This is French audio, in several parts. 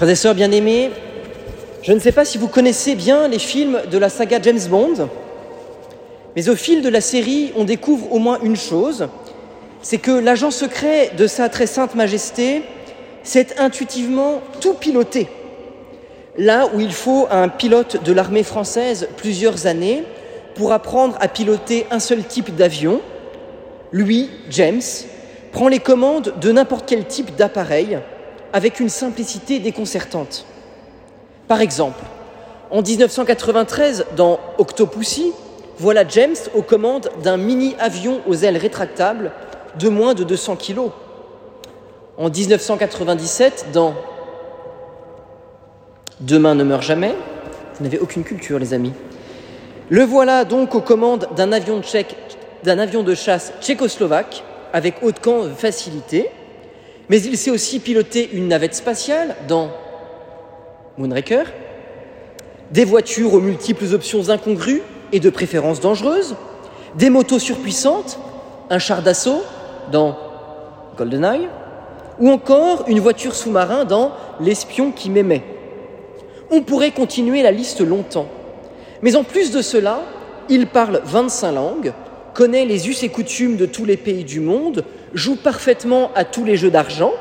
Frères et sœurs bien-aimés, je ne sais pas si vous connaissez bien les films de la saga James Bond, mais au fil de la série, on découvre au moins une chose, c'est que l'agent secret de sa très sainte majesté sait intuitivement tout piloter. Là où il faut à un pilote de l'armée française plusieurs années pour apprendre à piloter un seul type d'avion, lui, James, prend les commandes de n'importe quel type d'appareil avec une simplicité déconcertante. Par exemple, en 1993, dans Octopussy, voilà James aux commandes d'un mini-avion aux ailes rétractables de moins de 200 kg. En 1997, dans Demain ne meurt jamais, vous n'avez aucune culture, les amis. Le voilà donc aux commandes d'un avion, de avion de chasse tchécoslovaque avec haut de camp facilité, mais il sait aussi piloter une navette spatiale dans Moonraker, des voitures aux multiples options incongrues et de préférence dangereuses, des motos surpuissantes, un char d'assaut dans GoldenEye, ou encore une voiture sous-marin dans L'espion qui m'aimait. On pourrait continuer la liste longtemps. Mais en plus de cela, il parle 25 langues, connaît les us et coutumes de tous les pays du monde, joue parfaitement à tous les jeux d'argent.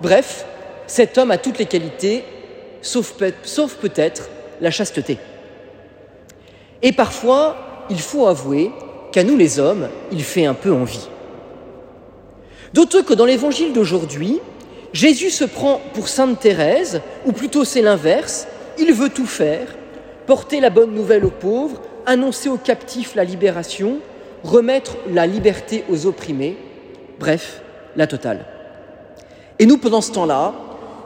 Bref, cet homme a toutes les qualités, sauf, peut-être la chasteté. Et parfois, il faut avouer qu'à nous les hommes, il fait un peu envie. D'autant que dans l'évangile d'aujourd'hui, Jésus se prend pour Sainte Thérèse, ou plutôt c'est l'inverse, il veut tout faire, porter la bonne nouvelle aux pauvres, annoncer aux captifs la libération, remettre la liberté aux opprimés, bref, la totale. Et nous, pendant ce temps-là,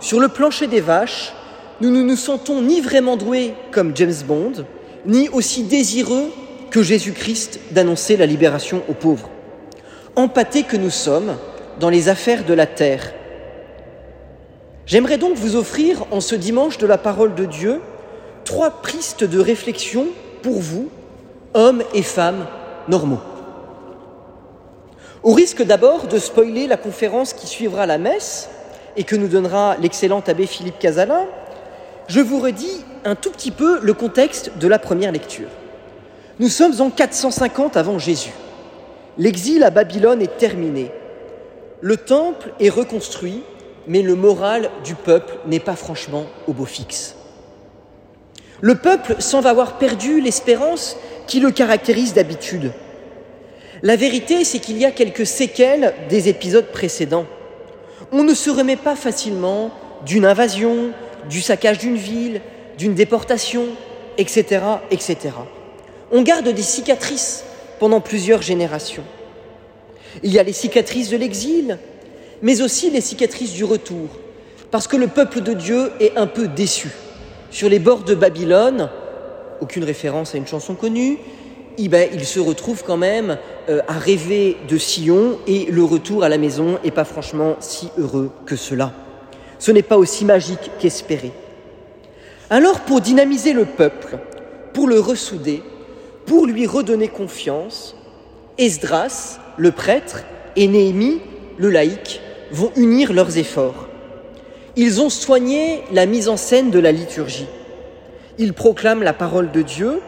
sur le plancher des vaches, nous ne nous sentons ni vraiment doués comme James Bond, ni aussi désireux que Jésus-Christ d'annoncer la libération aux pauvres. Empâtés que nous sommes dans les affaires de la terre. J'aimerais donc vous offrir en ce dimanche de la parole de Dieu trois pistes de réflexion pour vous, hommes et femmes normaux. Au risque d'abord de spoiler la conférence qui suivra la messe et que nous donnera l'excellent abbé Philippe Casalin, je vous redis un tout petit peu le contexte de la première lecture. Nous sommes en 450 avant Jésus. L'exil à Babylone est terminé. Le temple est reconstruit, mais le moral du peuple n'est pas franchement au beau fixe. Le peuple semble avoir perdu l'espérance qui le caractérise d'habitude. La vérité, c'est qu'il y a quelques séquelles des épisodes précédents. On ne se remet pas facilement d'une invasion, du saccage d'une ville, d'une déportation, etc., etc. On garde des cicatrices pendant plusieurs générations. Il y a les cicatrices de l'exil, mais aussi les cicatrices du retour, parce que le peuple de Dieu est un peu déçu. Sur les bords de Babylone, aucune référence à une chanson connue, eh ben, il se retrouve quand même euh, à rêver de Sion et le retour à la maison n'est pas franchement si heureux que cela. Ce n'est pas aussi magique qu'espéré. Alors pour dynamiser le peuple, pour le ressouder, pour lui redonner confiance, Esdras, le prêtre, et Néhémie, le laïc, vont unir leurs efforts. Ils ont soigné la mise en scène de la liturgie. Ils proclament la parole de Dieu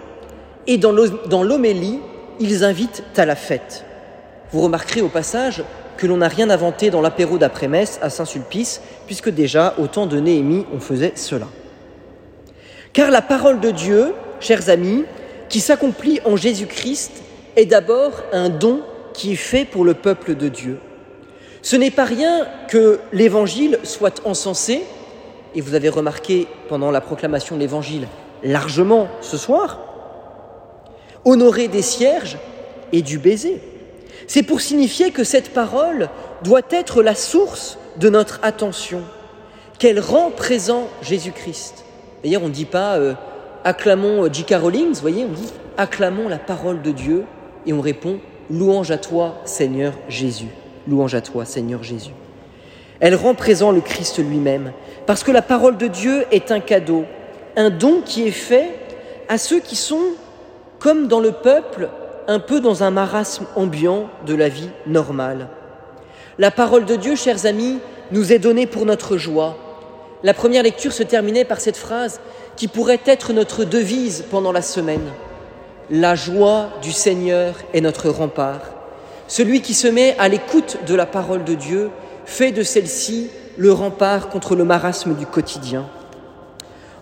et dans l'homélie, ils invitent à la fête. Vous remarquerez au passage que l'on n'a rien inventé dans l'apéro d'après-messe à Saint-Sulpice, puisque déjà, au temps de Néhémie, on faisait cela. Car la parole de Dieu, chers amis, qui s'accomplit en Jésus-Christ, est d'abord un don qui est fait pour le peuple de Dieu. Ce n'est pas rien que l'Évangile soit encensé, et vous avez remarqué pendant la proclamation de l'Évangile largement ce soir, honoré des cierges et du baiser. C'est pour signifier que cette parole doit être la source de notre attention, qu'elle rend présent Jésus-Christ. D'ailleurs, on ne dit pas euh, acclamons J.K. Rowling, vous voyez, on dit acclamons la parole de Dieu et on répond louange à toi, Seigneur Jésus. Louange à toi, Seigneur Jésus. Elle rend présent le Christ lui-même, parce que la parole de Dieu est un cadeau, un don qui est fait à ceux qui sont, comme dans le peuple, un peu dans un marasme ambiant de la vie normale. La parole de Dieu, chers amis, nous est donnée pour notre joie, La première lecture se terminait par cette phrase qui pourrait être notre devise pendant la semaine. La joie du Seigneur est notre rempart. Celui qui se met à l'écoute de la parole de Dieu fait de celle-ci le rempart contre le marasme du quotidien.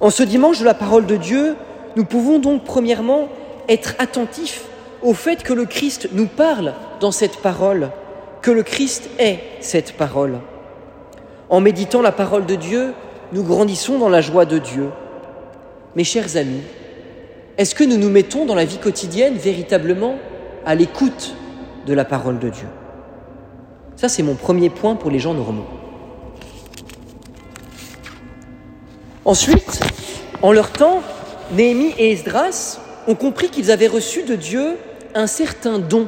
En ce dimanche de la parole de Dieu, nous pouvons donc premièrement être attentifs au fait que le Christ nous parle dans cette parole, que le Christ est cette parole. En méditant la parole de Dieu, nous grandissons dans la joie de Dieu. Mes chers amis, est-ce que nous nous mettons dans la vie quotidienne véritablement à l'écoute de la parole de Dieu? Ça, c'est mon premier point pour les gens normaux. Ensuite, en leur temps, Néhémie et Esdras ont compris qu'ils avaient reçu de Dieu un certain don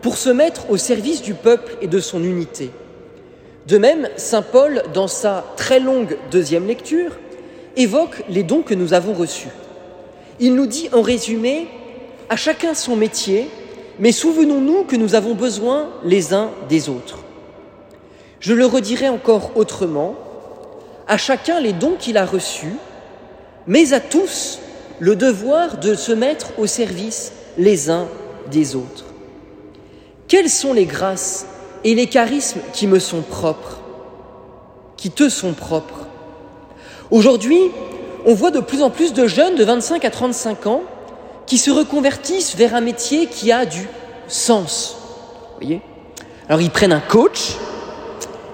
pour se mettre au service du peuple et de son unité. De même, Saint Paul, dans sa très longue deuxième lecture, évoque les dons que nous avons reçus. Il nous dit en résumé, à chacun son métier, mais souvenons-nous que nous avons besoin les uns des autres. Je le redirai encore autrement, à chacun les dons qu'il a reçus, mais à tous le devoir de se mettre au service les uns des autres. Quelles sont les grâces et les charismes qui me sont propres, qui te sont propres? Aujourd'hui, on voit de plus en plus de jeunes de 25 à 35 ans qui se reconvertissent vers un métier qui a du sens. voyez? Alors ils prennent un coach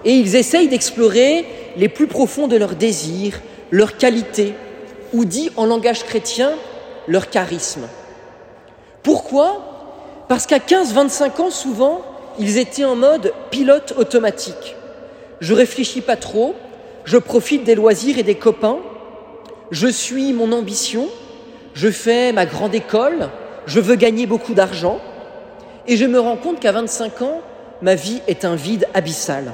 et ils essayent d'explorer les plus profonds de leurs désirs, leurs qualités, ou dit en langage chrétien, leur charisme. Pourquoi? Parce qu'à 15-25 ans, souvent, ils étaient en mode pilote automatique. Je réfléchis pas trop, je profite des loisirs et des copains, je suis mon ambition, je fais ma grande école, je veux gagner beaucoup d'argent, et je me rends compte qu'à 25 ans, ma vie est un vide abyssal.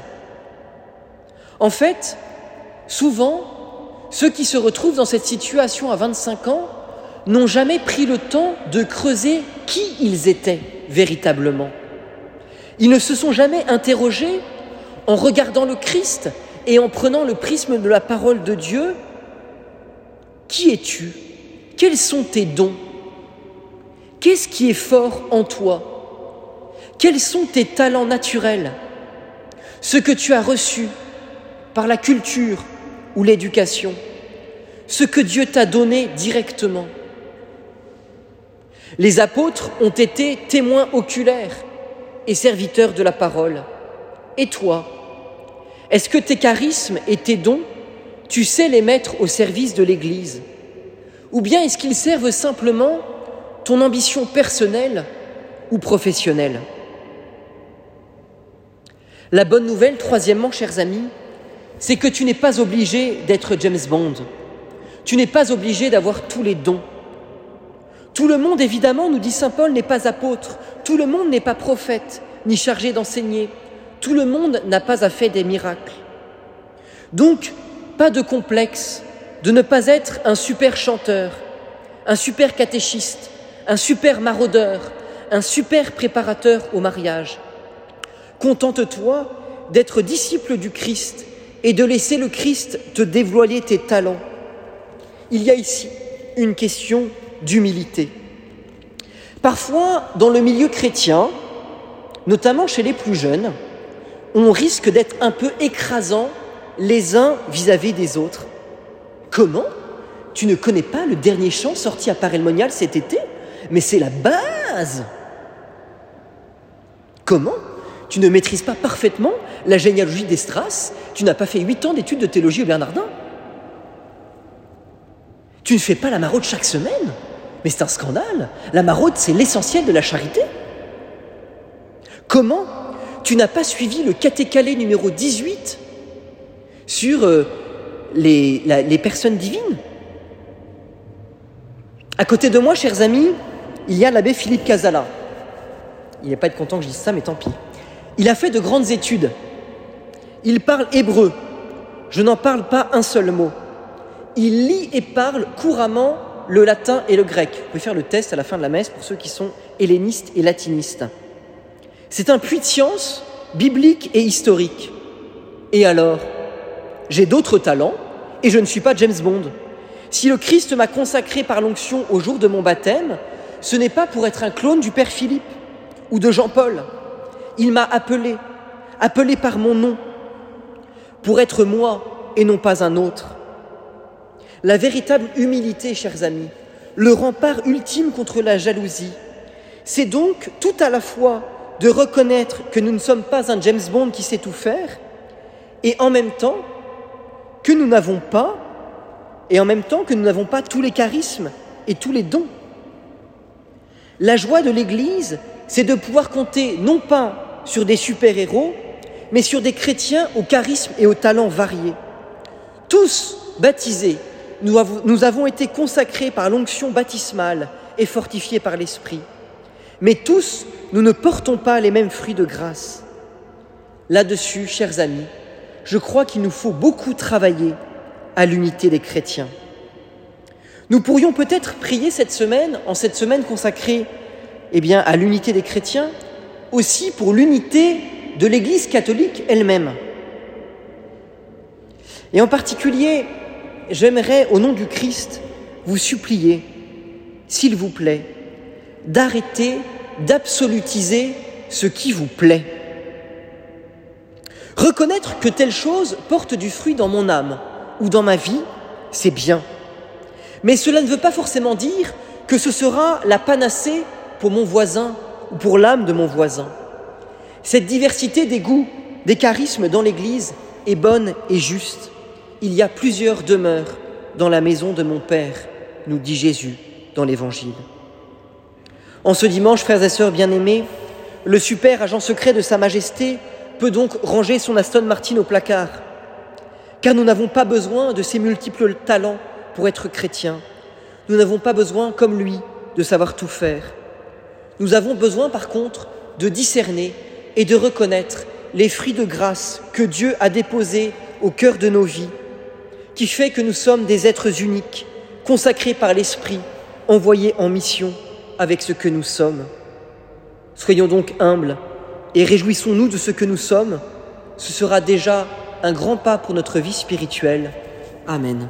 En fait, souvent, ceux qui se retrouvent dans cette situation à 25 ans n'ont jamais pris le temps de creuser qui ils étaient véritablement. Ils ne se sont jamais interrogés en regardant le Christ et en prenant le prisme de la parole de Dieu. Qui es-tu? Quels sont tes dons? Qu'est-ce qui est fort en toi? Quels sont tes talents naturels? Ce que tu as reçu? Par la culture ou l'éducation. Ce que Dieu t'a donné directement. Les apôtres ont été témoins oculaires et serviteurs de la parole. Et toi, est-ce que tes charismes et tes dons, tu sais les mettre au service de l'Église? Ou bien est-ce qu'ils servent simplement ton ambition personnelle ou professionnelle? La bonne nouvelle, troisièmement, chers amis, c'est que tu n'es pas obligé d'être James Bond. Tu n'es pas obligé d'avoir tous les dons. Tout le monde, évidemment, nous dit Saint Paul, n'est pas apôtre. Tout le monde n'est pas prophète, ni chargé d'enseigner. Tout le monde n'a pas à faire des miracles. Donc, pas de complexe de ne pas être un super chanteur, un super catéchiste, un super maraudeur, un super préparateur au mariage. Contente-toi d'être disciple du Christ et de laisser le Christ te dévoiler tes talents. Il y a ici une question d'humilité. Parfois, dans le milieu chrétien, notamment chez les plus jeunes, on risque d'être un peu écrasant les uns vis-à-vis des autres. Comment? Tu ne connais pas le dernier chant sorti à Paray-le-Monial cet été? Mais c'est la base Comment? Tu ne maîtrises pas parfaitement la généalogie d'Estras Tu n'as pas fait huit ans d'études de théologie au Bernardin. Tu ne fais pas la maraude chaque semaine. Mais c'est un scandale. La maraude, c'est l'essentiel de la charité. Comment tu n'as pas suivi le catéchalé numéro 18 sur euh, les, les personnes divines? À côté de moi, chers amis, il y a l'abbé Philippe Casala. Il n'est pas être content que je dise ça, mais tant pis. Il a fait de grandes études. Il parle hébreu. Je n'en parle pas un seul mot. Il lit et parle couramment le latin et le grec. Vous pouvez faire le test à la fin de la messe pour ceux qui sont hellénistes et latinistes. C'est un puits de science biblique et historique. Et alors J'ai d'autres talents et je ne suis pas James Bond. Si le Christ m'a consacré par l'onction au jour de mon baptême, ce n'est pas pour être un clone du Père Philippe ou de Jean-Paul. Il m'a appelé, appelé par mon nom, pour être moi et non pas un autre. La véritable humilité, chers amis, le rempart ultime contre la jalousie, c'est donc tout à la fois de reconnaître que nous ne sommes pas un James Bond qui sait tout faire, et en même temps que nous n'avons pas, et en même temps que nous n'avons pas tous les charismes et tous les dons. La joie de l'Église, c'est de pouvoir compter non pas sur des super-héros, mais sur des chrétiens au charisme et aux talents variés. Tous baptisés, nous avons été consacrés par l'onction baptismale et fortifiés par l'Esprit. Mais tous, nous ne portons pas les mêmes fruits de grâce. Là-dessus, chers amis, je crois qu'il nous faut beaucoup travailler à l'unité des chrétiens. Nous pourrions peut-être prier cette semaine, en cette semaine consacrée eh à l'unité des chrétiens, aussi pour l'unité de l'Église catholique elle-même. Et en particulier, j'aimerais, au nom du Christ, vous supplier, s'il vous plaît, d'arrêter d'absolutiser ce qui vous plaît. Reconnaître que telle chose porte du fruit dans mon âme ou dans ma vie, c'est bien. Mais cela ne veut pas forcément dire que ce sera la panacée pour mon voisin ou pour l'âme de mon voisin. Cette diversité des goûts, des charismes dans l'Église est bonne et juste. Il y a plusieurs demeures dans la maison de mon Père, nous dit Jésus dans l'Évangile. En ce dimanche, frères et sœurs bien-aimés, le super agent secret de Sa Majesté peut donc ranger son Aston Martin au placard, car nous n'avons pas besoin de ses multiples talents pour être chrétiens. Nous n'avons pas besoin, comme lui, de savoir tout faire. Nous avons besoin, par contre, de discerner et de reconnaître les fruits de grâce que Dieu a déposés au cœur de nos vies, qui fait que nous sommes des êtres uniques, consacrés par l'Esprit, envoyés en mission avec ce que nous sommes. Soyons donc humbles et réjouissons-nous de ce que nous sommes. Ce sera déjà un grand pas pour notre vie spirituelle. Amen.